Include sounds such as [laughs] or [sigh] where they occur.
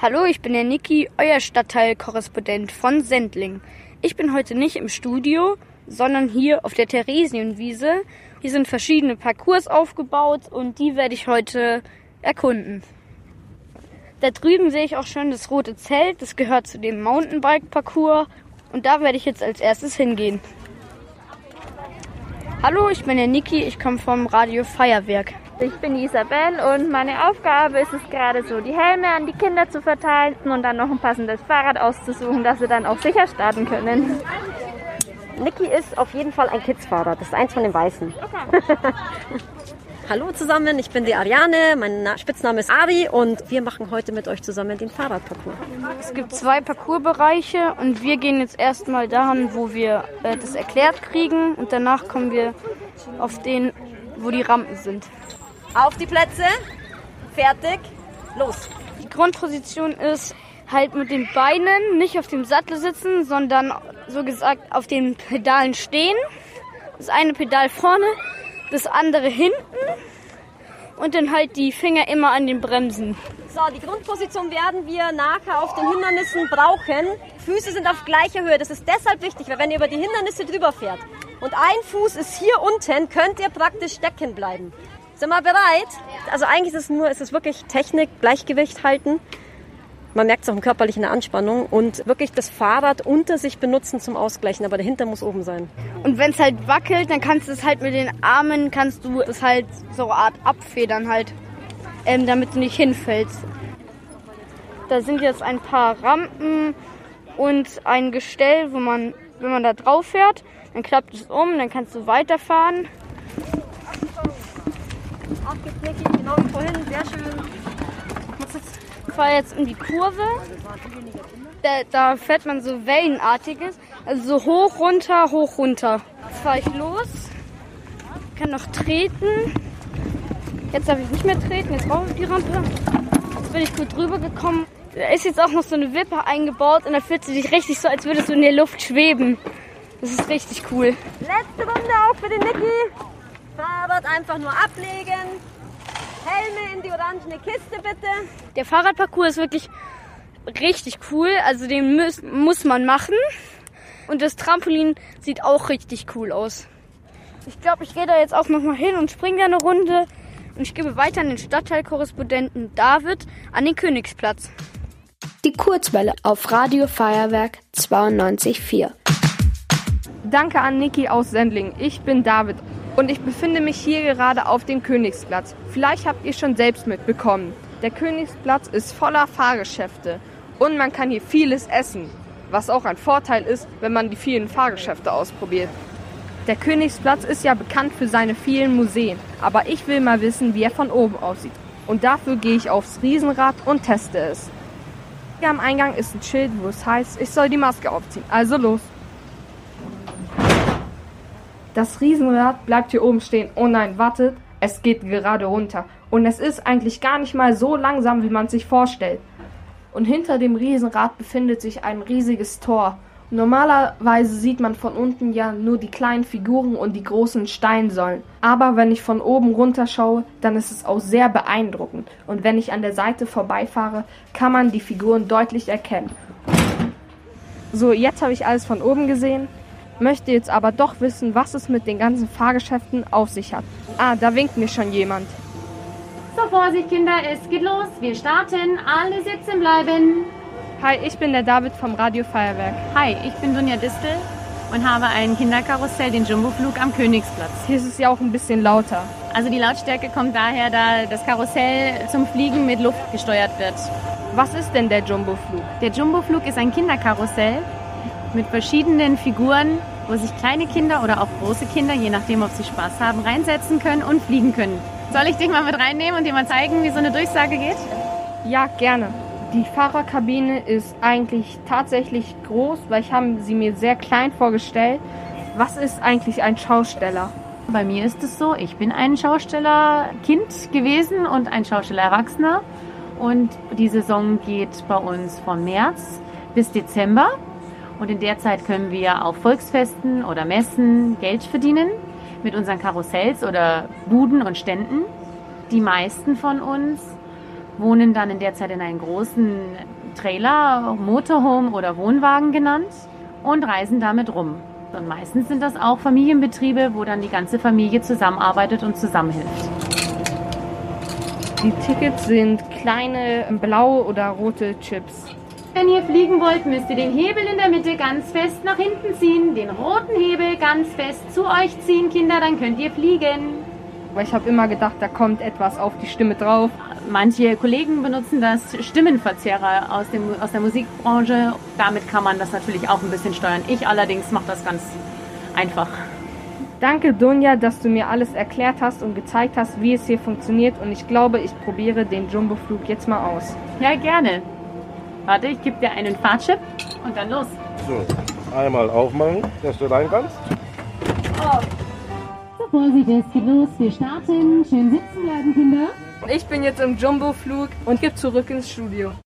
Hallo, ich bin der Niki, euer Stadtteilkorrespondent von Sendling. Ich bin heute nicht im Studio, sondern hier auf der Theresienwiese. Hier sind verschiedene Parcours aufgebaut und die werde ich heute erkunden. Da drüben sehe ich auch schon das rote Zelt, das gehört zu dem Mountainbike-Parcours und da werde ich jetzt als erstes hingehen. Hallo, ich bin der Niki, ich komme vom Radio Feuerwerk. Ich bin Isabel und meine Aufgabe ist es gerade so, die Helme an die Kinder zu verteilen und dann noch ein passendes Fahrrad auszusuchen, dass sie dann auch sicher starten können. Niki ist auf jeden Fall ein Kidsfahrrad. Das ist eins von den weißen. Okay. [laughs] Hallo zusammen, ich bin die Ariane, mein Spitzname ist Ari und wir machen heute mit euch zusammen den Fahrradparcours. Es gibt zwei Parcoursbereiche und wir gehen jetzt erstmal dahin, wo wir äh, das erklärt kriegen und danach kommen wir auf den, wo die Rampen sind. Auf die Plätze. Fertig. Los. Die Grundposition ist halt mit den Beinen nicht auf dem Sattel sitzen, sondern so gesagt auf den Pedalen stehen. Das eine Pedal vorne, das andere hinten und dann halt die Finger immer an den Bremsen. So, die Grundposition werden wir nachher auf den Hindernissen brauchen. Füße sind auf gleicher Höhe. Das ist deshalb wichtig, weil wenn ihr über die Hindernisse drüber fährt und ein Fuß ist hier unten, könnt ihr praktisch stecken bleiben. Sind wir bereit? Also eigentlich ist es nur, ist es wirklich Technik, Gleichgewicht halten. Man merkt es auch im körperlichen Anspannung und wirklich das Fahrrad unter sich benutzen zum Ausgleichen, aber dahinter muss oben sein. Und wenn es halt wackelt, dann kannst du es halt mit den Armen, kannst du es halt so eine Art abfedern halt, ähm, damit du nicht hinfällst. Da sind jetzt ein paar Rampen und ein Gestell, wo man, wenn man da drauf fährt, dann klappt es um, dann kannst du weiterfahren. Abgeknickt, genau wie vorhin, sehr schön. Ich fahre jetzt in die Kurve. Da, da, fährt man so wellenartiges. Also so hoch, runter, hoch, runter. Jetzt fahre ich los. Kann noch treten. Jetzt darf ich nicht mehr treten. Jetzt rauf die Rampe. Jetzt bin ich gut drüber gekommen. Da ist jetzt auch noch so eine Wippe eingebaut und da fühlt sie sich richtig so, als würdest du in der Luft schweben. Das ist richtig cool. Letzte Runde auch für den Niki. Fahrrad einfach nur ablegen. Helme in die orangene Kiste bitte. Der Fahrradparcours ist wirklich richtig cool. Also den muss, muss man machen. Und das Trampolin sieht auch richtig cool aus. Ich glaube, ich gehe da jetzt auch nochmal hin und springe da eine Runde. Und ich gebe weiter an den Stadtteilkorrespondenten David an den Königsplatz. Die Kurzwelle auf Radio Feuerwerk 92.4. Danke an Niki aus Sendling. Ich bin David und ich befinde mich hier gerade auf dem Königsplatz. Vielleicht habt ihr schon selbst mitbekommen. Der Königsplatz ist voller Fahrgeschäfte und man kann hier vieles essen, was auch ein Vorteil ist, wenn man die vielen Fahrgeschäfte ausprobiert. Der Königsplatz ist ja bekannt für seine vielen Museen, aber ich will mal wissen, wie er von oben aussieht. Und dafür gehe ich aufs Riesenrad und teste es. Hier am Eingang ist ein Schild, wo es heißt, ich soll die Maske aufziehen. Also los! Das Riesenrad bleibt hier oben stehen. Oh nein, wartet, es geht gerade runter. Und es ist eigentlich gar nicht mal so langsam, wie man sich vorstellt. Und hinter dem Riesenrad befindet sich ein riesiges Tor. Normalerweise sieht man von unten ja nur die kleinen Figuren und die großen Steinsäulen. Aber wenn ich von oben runter schaue, dann ist es auch sehr beeindruckend. Und wenn ich an der Seite vorbeifahre, kann man die Figuren deutlich erkennen. So, jetzt habe ich alles von oben gesehen möchte jetzt aber doch wissen, was es mit den ganzen Fahrgeschäften auf sich hat. Ah, da winkt mir schon jemand. So, Vorsicht, Kinder, es geht los. Wir starten. Alle sitzen bleiben. Hi, ich bin der David vom Radio Feuerwerk. Hi, ich bin Dunja Distel und habe ein Kinderkarussell, den Jumboflug am Königsplatz. Hier ist es ja auch ein bisschen lauter. Also die Lautstärke kommt daher, da das Karussell zum Fliegen mit Luft gesteuert wird. Was ist denn der Jumboflug? Der Jumboflug ist ein Kinderkarussell, mit verschiedenen Figuren, wo sich kleine Kinder oder auch große Kinder, je nachdem, ob sie Spaß haben, reinsetzen können und fliegen können. Soll ich dich mal mit reinnehmen und dir mal zeigen, wie so eine Durchsage geht? Ja, gerne. Die Fahrerkabine ist eigentlich tatsächlich groß, weil ich habe sie mir sehr klein vorgestellt. Was ist eigentlich ein Schausteller? Bei mir ist es so, ich bin ein Schaustellerkind gewesen und ein Schaustellererwachsener. Und die Saison geht bei uns von März bis Dezember. Und in der Zeit können wir auf Volksfesten oder Messen Geld verdienen mit unseren Karussells oder Buden und Ständen. Die meisten von uns wohnen dann in der Zeit in einem großen Trailer, Motorhome oder Wohnwagen genannt und reisen damit rum. Und meistens sind das auch Familienbetriebe, wo dann die ganze Familie zusammenarbeitet und zusammenhilft. Die Tickets sind kleine blaue oder rote Chips. Wenn ihr fliegen wollt, müsst ihr den Hebel in der Mitte ganz fest nach hinten ziehen, den roten Hebel ganz fest zu euch ziehen, Kinder, dann könnt ihr fliegen. Weil ich habe immer gedacht, da kommt etwas auf die Stimme drauf. Manche Kollegen benutzen das Stimmenverzerrer aus, dem, aus der Musikbranche. Damit kann man das natürlich auch ein bisschen steuern. Ich allerdings mache das ganz einfach. Danke, Dunja, dass du mir alles erklärt hast und gezeigt hast, wie es hier funktioniert. Und ich glaube, ich probiere den Jumbo-Flug jetzt mal aus. Ja, gerne. Warte, ich gebe dir einen Fahrtchip und dann los. So, einmal aufmachen, dass du rein kannst. So, Vorsicht, es geht los. Wir starten. Schön sitzen bleiben, Kinder. Ich bin jetzt im Jumbo-Flug und gehe zurück ins Studio.